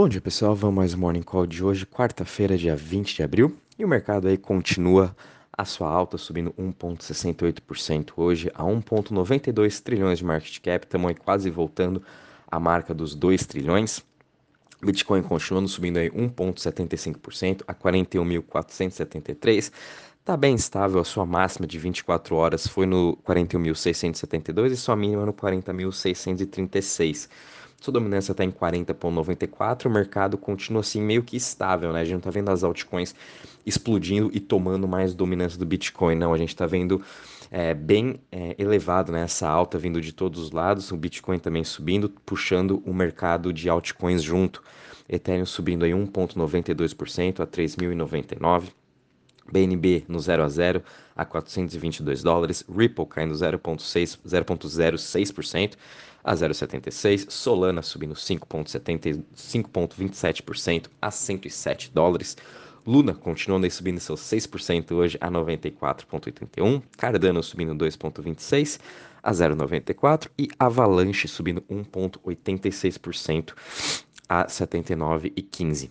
Bom dia pessoal, vamos mais Morning Call de hoje, quarta-feira, dia 20 de abril, e o mercado aí continua a sua alta, subindo 1,68% hoje a 1,92 trilhões de market cap, estamos aí quase voltando à marca dos 2 trilhões. Bitcoin continuando subindo aí 1,75% a 41.473. Está bem estável, a sua máxima de 24 horas foi no 41.672 e sua mínima no 40.636. Sua dominância está em 40,94. O mercado continua assim meio que estável, né? A gente não está vendo as altcoins explodindo e tomando mais dominância do Bitcoin, não. A gente está vendo é, bem é, elevado né? essa alta vindo de todos os lados. O Bitcoin também subindo, puxando o mercado de altcoins junto. Ethereum subindo aí 1,92% a 3.099. BNB no 0 a 0 a 422 dólares, Ripple caindo 0,06% a 0,76, Solana subindo 5,27% a 107 dólares, Luna continuando aí subindo seus 6% hoje a 94,81, Cardano subindo 2,26 a 0,94 e Avalanche subindo 1,86% a 79,15.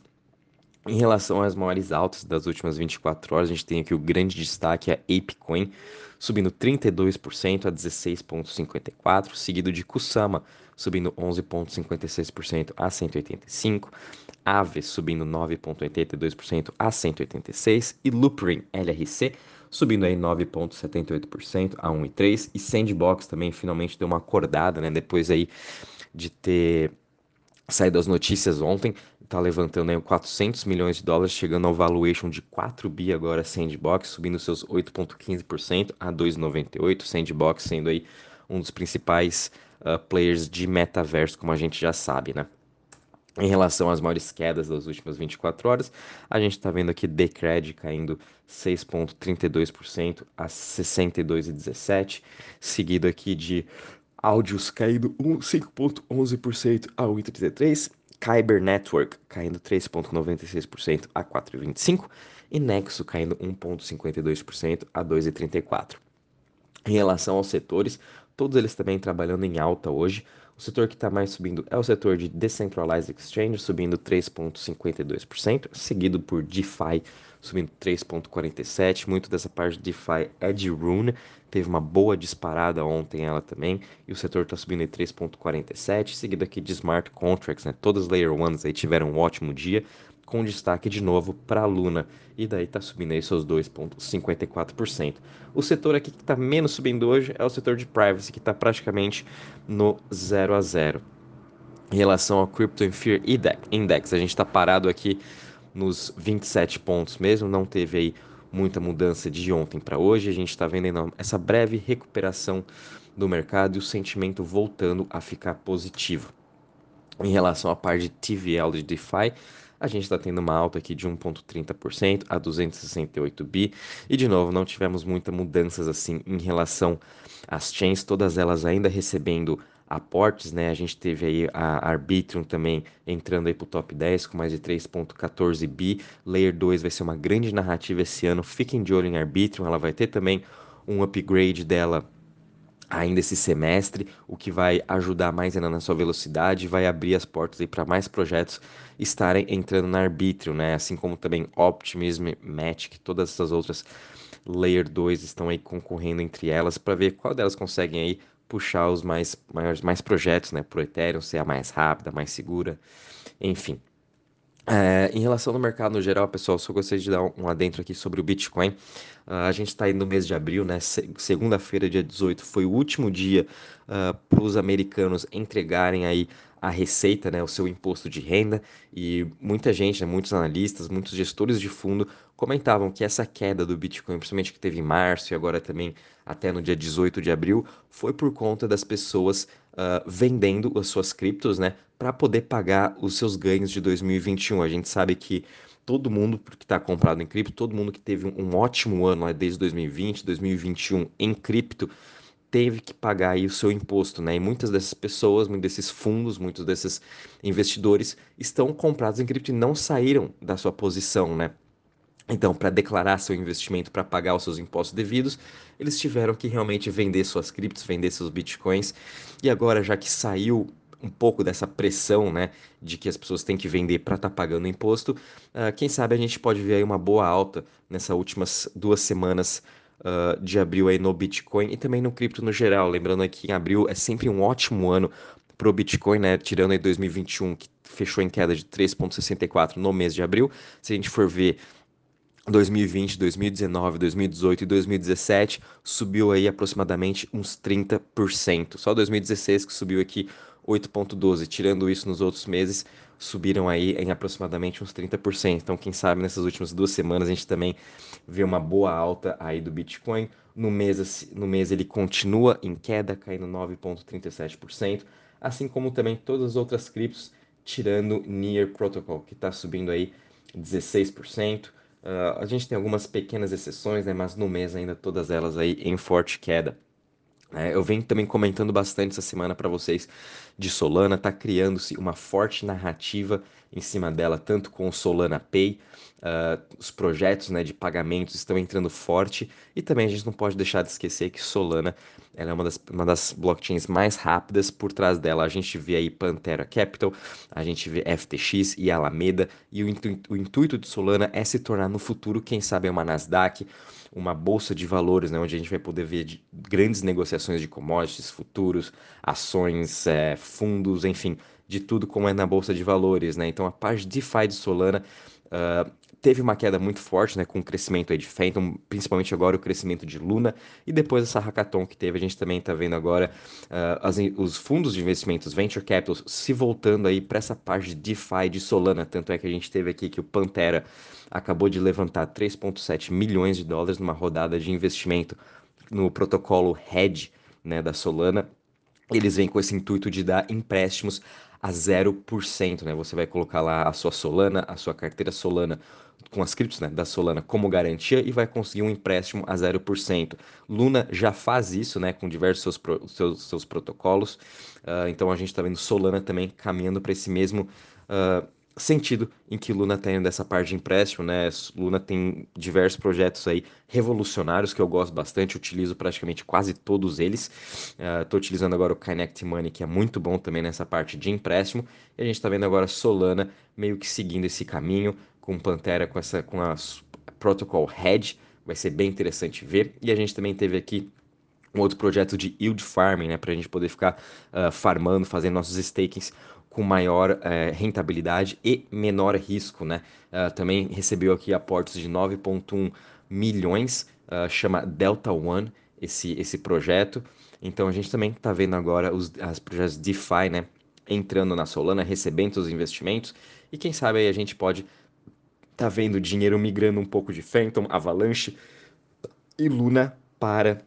Em relação às maiores altas das últimas 24 horas, a gente tem aqui o grande destaque, a ApeCoin, subindo 32% a 16,54, seguido de Kusama, subindo 11,56% a 185, Aave subindo 9,82% a 186 e Loopring LRC subindo aí 9,78% a 1,3 e Sandbox também finalmente deu uma acordada, né, depois aí de ter saído as notícias ontem, está levantando aí 400 milhões de dólares, chegando ao valuation de 4 bi agora Sandbox, subindo seus 8,15% a 2,98, Sandbox sendo aí um dos principais uh, players de metaverso, como a gente já sabe, né? Em relação às maiores quedas das últimas 24 horas, a gente está vendo aqui Decred caindo 6,32% a 62,17, seguido aqui de áudios caindo 5,11% a 1,33%, Kyber Network caindo 3,96% a 4,25% e Nexo caindo 1,52% a 2,34%. Em relação aos setores, todos eles também trabalhando em alta hoje. O setor que está mais subindo é o setor de Decentralized Exchange, subindo 3,52%, seguido por DeFi, subindo 3,47%. Muito dessa parte de DeFi é de Rune, teve uma boa disparada ontem ela também, e o setor está subindo em 3,47%, seguido aqui de Smart Contracts, né? Todas as Layer 1s aí tiveram um ótimo dia, com destaque de novo para a Luna, e daí está subindo aí seus 2,54%. O setor aqui que está menos subindo hoje é o setor de privacy, que está praticamente no 0 a 0. Em relação ao Crypto Fear Index, a gente está parado aqui nos 27 pontos mesmo, não teve aí muita mudança de ontem para hoje. A gente está vendo essa breve recuperação do mercado e o sentimento voltando a ficar positivo. Em relação à parte de TVL de DeFi, a gente está tendo uma alta aqui de 1,30% a 268 bi. E de novo, não tivemos muitas mudanças assim em relação às chains, todas elas ainda recebendo aportes, né? A gente teve aí a Arbitrum também entrando aí pro top 10 com mais de 3.14 bi. Layer 2 vai ser uma grande narrativa esse ano. Fiquem de olho em Arbitrum, ela vai ter também um upgrade dela ainda esse semestre, o que vai ajudar mais ainda na sua velocidade, vai abrir as portas aí para mais projetos estarem entrando na Arbitrum, né? Assim como também Optimism, Matic, todas essas outras Layer 2 estão aí concorrendo entre elas para ver qual delas conseguem aí puxar os mais maiores mais projetos, né, pro Ethereum ser a mais rápida, mais segura, enfim. É, em relação ao mercado no geral, pessoal, só gostaria de dar um, adentro aqui sobre o Bitcoin. Uh, a gente está indo no mês de abril, né? Se Segunda-feira, dia 18, foi o último dia uh, ah, para os americanos entregarem aí a receita, né, o seu imposto de renda, e muita gente, né, muitos analistas, muitos gestores de fundo comentavam que essa queda do Bitcoin, principalmente que teve em março e agora também até no dia 18 de abril, foi por conta das pessoas uh, vendendo as suas criptos, né, para poder pagar os seus ganhos de 2021. A gente sabe que todo mundo que está comprado em cripto, todo mundo que teve um ótimo ano né, desde 2020, 2021 em cripto, teve que pagar aí o seu imposto, né? E muitas dessas pessoas, muitos desses fundos, muitos desses investidores estão comprados em cripto e não saíram da sua posição, né? Então, para declarar seu investimento, para pagar os seus impostos devidos, eles tiveram que realmente vender suas criptos, vender seus bitcoins. E agora, já que saiu um pouco dessa pressão, né, de que as pessoas têm que vender para estar tá pagando imposto, uh, quem sabe a gente pode ver aí uma boa alta nessas últimas duas semanas uh, de abril aí no Bitcoin e também no cripto no geral. Lembrando aqui que abril é sempre um ótimo ano para o Bitcoin, né, tirando aí 2021 que fechou em queda de 3,64 no mês de abril. Se a gente for ver 2020, 2019, 2018 e 2017 subiu aí aproximadamente uns 30%. Só 2016 que subiu aqui 8,12. Tirando isso nos outros meses, subiram aí em aproximadamente uns 30%. Então, quem sabe nessas últimas duas semanas a gente também vê uma boa alta aí do Bitcoin. No mês, no mês ele continua em queda, caindo 9,37%, assim como também todas as outras criptos, tirando Near Protocol, que está subindo aí 16%. Uh, a gente tem algumas pequenas exceções, né, mas no mês ainda todas elas aí em forte queda. É, eu venho também comentando bastante essa semana para vocês de Solana, está criando-se uma forte narrativa em cima dela, tanto com o Solana Pay, uh, os projetos né, de pagamentos estão entrando forte, e também a gente não pode deixar de esquecer que Solana ela é uma das, uma das blockchains mais rápidas, por trás dela. A gente vê aí Pantera Capital, a gente vê FTX e Alameda, e o, intu o intuito de Solana é se tornar no futuro, quem sabe, uma Nasdaq, uma bolsa de valores, né, onde a gente vai poder ver grandes negociações de commodities, futuros, ações, é, fundos, enfim, de tudo como é na bolsa de valores, né? Então a parte de DeFi de Solana uh, teve uma queda muito forte, né, com o crescimento aí de Phantom, principalmente agora o crescimento de Luna, e depois essa hackathon que teve, a gente também está vendo agora uh, as, os fundos de investimentos, Venture Capitals, se voltando aí para essa parte de DeFi de Solana, tanto é que a gente teve aqui que o Pantera acabou de levantar 3,7 milhões de dólares numa rodada de investimento no protocolo Hedge, né, da Solana, eles vêm com esse intuito de dar empréstimos a 0%, né? Você vai colocar lá a sua Solana, a sua carteira Solana com as criptos né, da Solana como garantia e vai conseguir um empréstimo a 0%. Luna já faz isso né, com diversos seus, pro, seus, seus protocolos, uh, então a gente está vendo Solana também caminhando para esse mesmo uh, sentido em que Luna tem dessa parte de empréstimo, né? Luna tem diversos projetos aí revolucionários que eu gosto bastante, utilizo praticamente quase todos eles. Estou uh, utilizando agora o Kinect Money, que é muito bom também nessa parte de empréstimo. E a gente está vendo agora Solana meio que seguindo esse caminho, com Pantera com essa com a Protocol Hedge, vai ser bem interessante ver. E a gente também teve aqui um outro projeto de yield farming, né, para a gente poder ficar uh, farmando, fazendo nossos stakings com maior uh, rentabilidade e menor risco, né? Uh, também recebeu aqui aportes de 9,1 milhões, chama Delta One esse, esse projeto. Então a gente também está vendo agora os as projetos DeFi, né? Entrando na Solana, recebendo os investimentos e quem sabe aí a gente pode tá vendo dinheiro migrando um pouco de Phantom, Avalanche e Luna para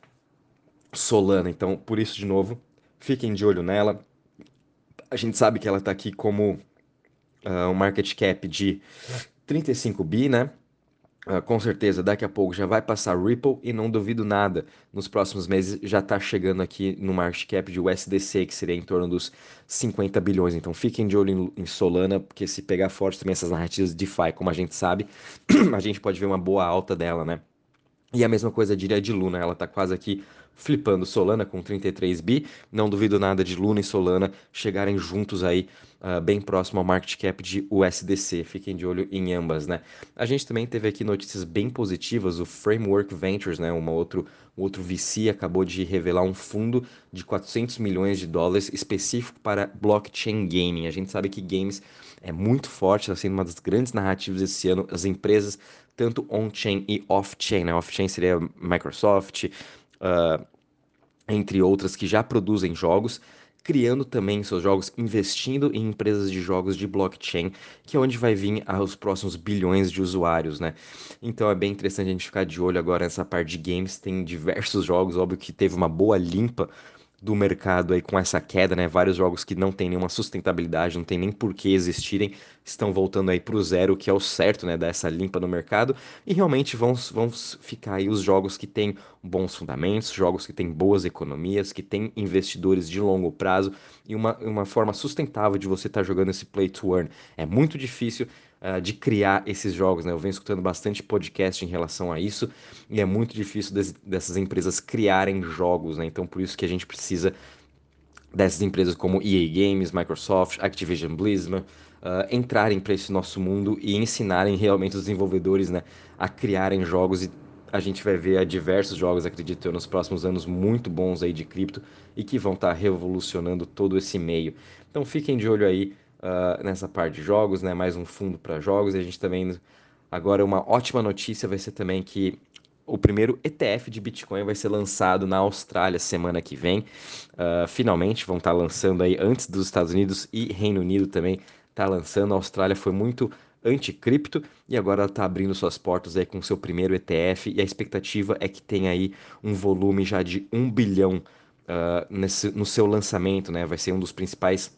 Solana. Então, por isso, de novo, fiquem de olho nela. A gente sabe que ela está aqui como uh, um market cap de 35 bi, né? Uh, com certeza, daqui a pouco já vai passar Ripple e não duvido nada, nos próximos meses já está chegando aqui no market cap de USDC, que seria em torno dos 50 bilhões. Então fiquem de olho em, em Solana, porque se pegar forte também essas narrativas de DeFi, como a gente sabe, a gente pode ver uma boa alta dela, né? E a mesma coisa diria de Luna, ela está quase aqui flipando Solana com 33 bi. Não duvido nada de Luna e Solana chegarem juntos aí, uh, bem próximo ao market cap de USDC. Fiquem de olho em ambas, né? A gente também teve aqui notícias bem positivas. O Framework Ventures, né, uma outro, um outro VC, acabou de revelar um fundo de 400 milhões de dólares específico para blockchain gaming. A gente sabe que games é muito forte, está sendo uma das grandes narrativas esse ano. As empresas tanto on-chain e off-chain. Né? Off-chain seria Microsoft, uh, entre outras que já produzem jogos, criando também seus jogos, investindo em empresas de jogos de blockchain, que é onde vai vir os próximos bilhões de usuários, né? Então é bem interessante a gente ficar de olho agora nessa parte de games, tem diversos jogos, óbvio que teve uma boa limpa do mercado aí com essa queda, né? Vários jogos que não tem nenhuma sustentabilidade, não tem nem por que existirem, estão voltando aí para o zero, que é o certo, né? Dessa limpa no mercado. E realmente vão, vão ficar aí os jogos que têm bons fundamentos, jogos que têm boas economias, que têm investidores de longo prazo e uma, uma forma sustentável de você estar tá jogando esse play to earn. É muito difícil uh, de criar esses jogos. Né? Eu venho escutando bastante podcast em relação a isso e é muito difícil des, dessas empresas criarem jogos. Né? Então, por isso que a gente precisa dessas empresas como EA Games, Microsoft, Activision Blizzard, uh, entrarem para esse nosso mundo e ensinarem realmente os desenvolvedores né, a criarem jogos e a gente vai ver diversos jogos, acredito eu, nos próximos anos muito bons aí de cripto e que vão estar tá revolucionando todo esse meio. Então fiquem de olho aí uh, nessa parte de jogos, né? Mais um fundo para jogos. E a gente também agora uma ótima notícia vai ser também que o primeiro ETF de Bitcoin vai ser lançado na Austrália semana que vem. Uh, finalmente vão estar tá lançando aí antes dos Estados Unidos e Reino Unido também está lançando. A Austrália foi muito anticripto e agora está abrindo suas portas aí com seu primeiro ETF e a expectativa é que tenha aí um volume já de um bilhão uh, nesse, no seu lançamento, né? Vai ser um dos principais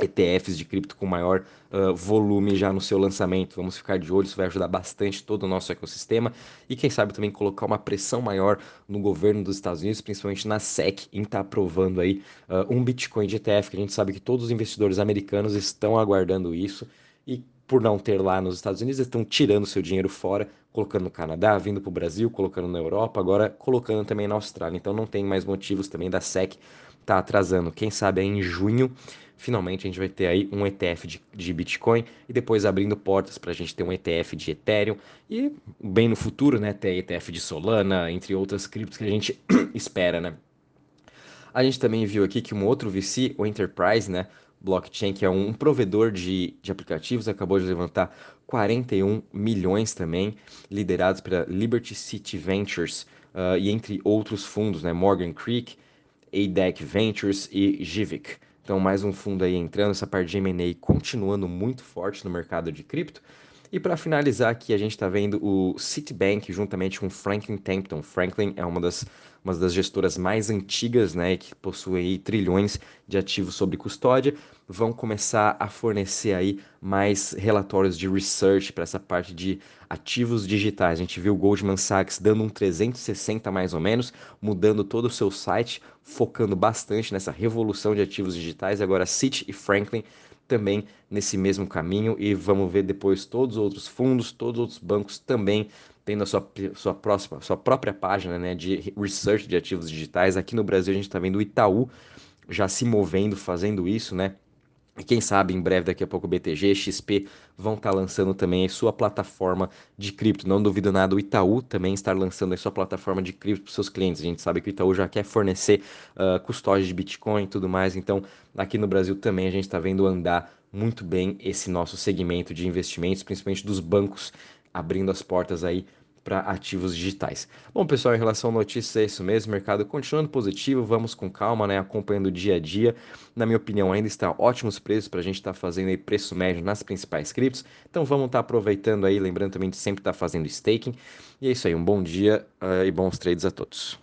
ETFs de cripto com maior uh, volume já no seu lançamento. Vamos ficar de olho, isso vai ajudar bastante todo o nosso ecossistema e quem sabe também colocar uma pressão maior no governo dos Estados Unidos, principalmente na SEC, em estar tá aprovando aí uh, um Bitcoin de ETF, que a gente sabe que todos os investidores americanos estão aguardando isso e por não ter lá nos Estados Unidos, estão tirando seu dinheiro fora, colocando no Canadá, vindo para o Brasil, colocando na Europa, agora colocando também na Austrália. Então não tem mais motivos também da SEC estar tá atrasando. Quem sabe aí em junho finalmente a gente vai ter aí um ETF de, de Bitcoin e depois abrindo portas para a gente ter um ETF de Ethereum e bem no futuro, né, ter ETF de Solana, entre outras criptos que a gente espera, né. A gente também viu aqui que um outro VC, o Enterprise, né, Blockchain, que é um provedor de, de aplicativos, acabou de levantar 41 milhões também, liderados pela Liberty City Ventures uh, e entre outros fundos, né, Morgan Creek, ADEC Ventures e Givik. Então, mais um fundo aí entrando, essa parte de M&A continuando muito forte no mercado de cripto. E para finalizar aqui, a gente está vendo o Citibank juntamente com Franklin Templeton. Franklin é uma das uma das gestoras mais antigas, né, que possui trilhões de ativos sob custódia, vão começar a fornecer aí mais relatórios de research para essa parte de ativos digitais. A gente viu o Goldman Sachs dando um 360 mais ou menos, mudando todo o seu site, focando bastante nessa revolução de ativos digitais. Agora Citi e Franklin também nesse mesmo caminho e vamos ver depois todos os outros fundos, todos os outros bancos também tendo a sua, sua, próxima, sua própria página né, de research de ativos digitais. Aqui no Brasil a gente está vendo o Itaú já se movendo, fazendo isso, né? E quem sabe em breve, daqui a pouco, BTG, XP vão estar tá lançando também a sua plataforma de cripto. Não duvido nada, o Itaú também estar lançando a sua plataforma de cripto para seus clientes. A gente sabe que o Itaú já quer fornecer uh, custódia de Bitcoin e tudo mais. Então, aqui no Brasil também a gente está vendo andar muito bem esse nosso segmento de investimentos, principalmente dos bancos abrindo as portas aí para ativos digitais. Bom, pessoal, em relação a notícias, é isso mesmo. Mercado continuando positivo, vamos com calma, né? Acompanhando o dia a dia. Na minha opinião, ainda está ótimos preços para a gente estar tá fazendo aí preço médio nas principais criptos. Então vamos estar tá aproveitando aí, lembrando também de sempre estar tá fazendo staking. E é isso aí, um bom dia uh, e bons trades a todos.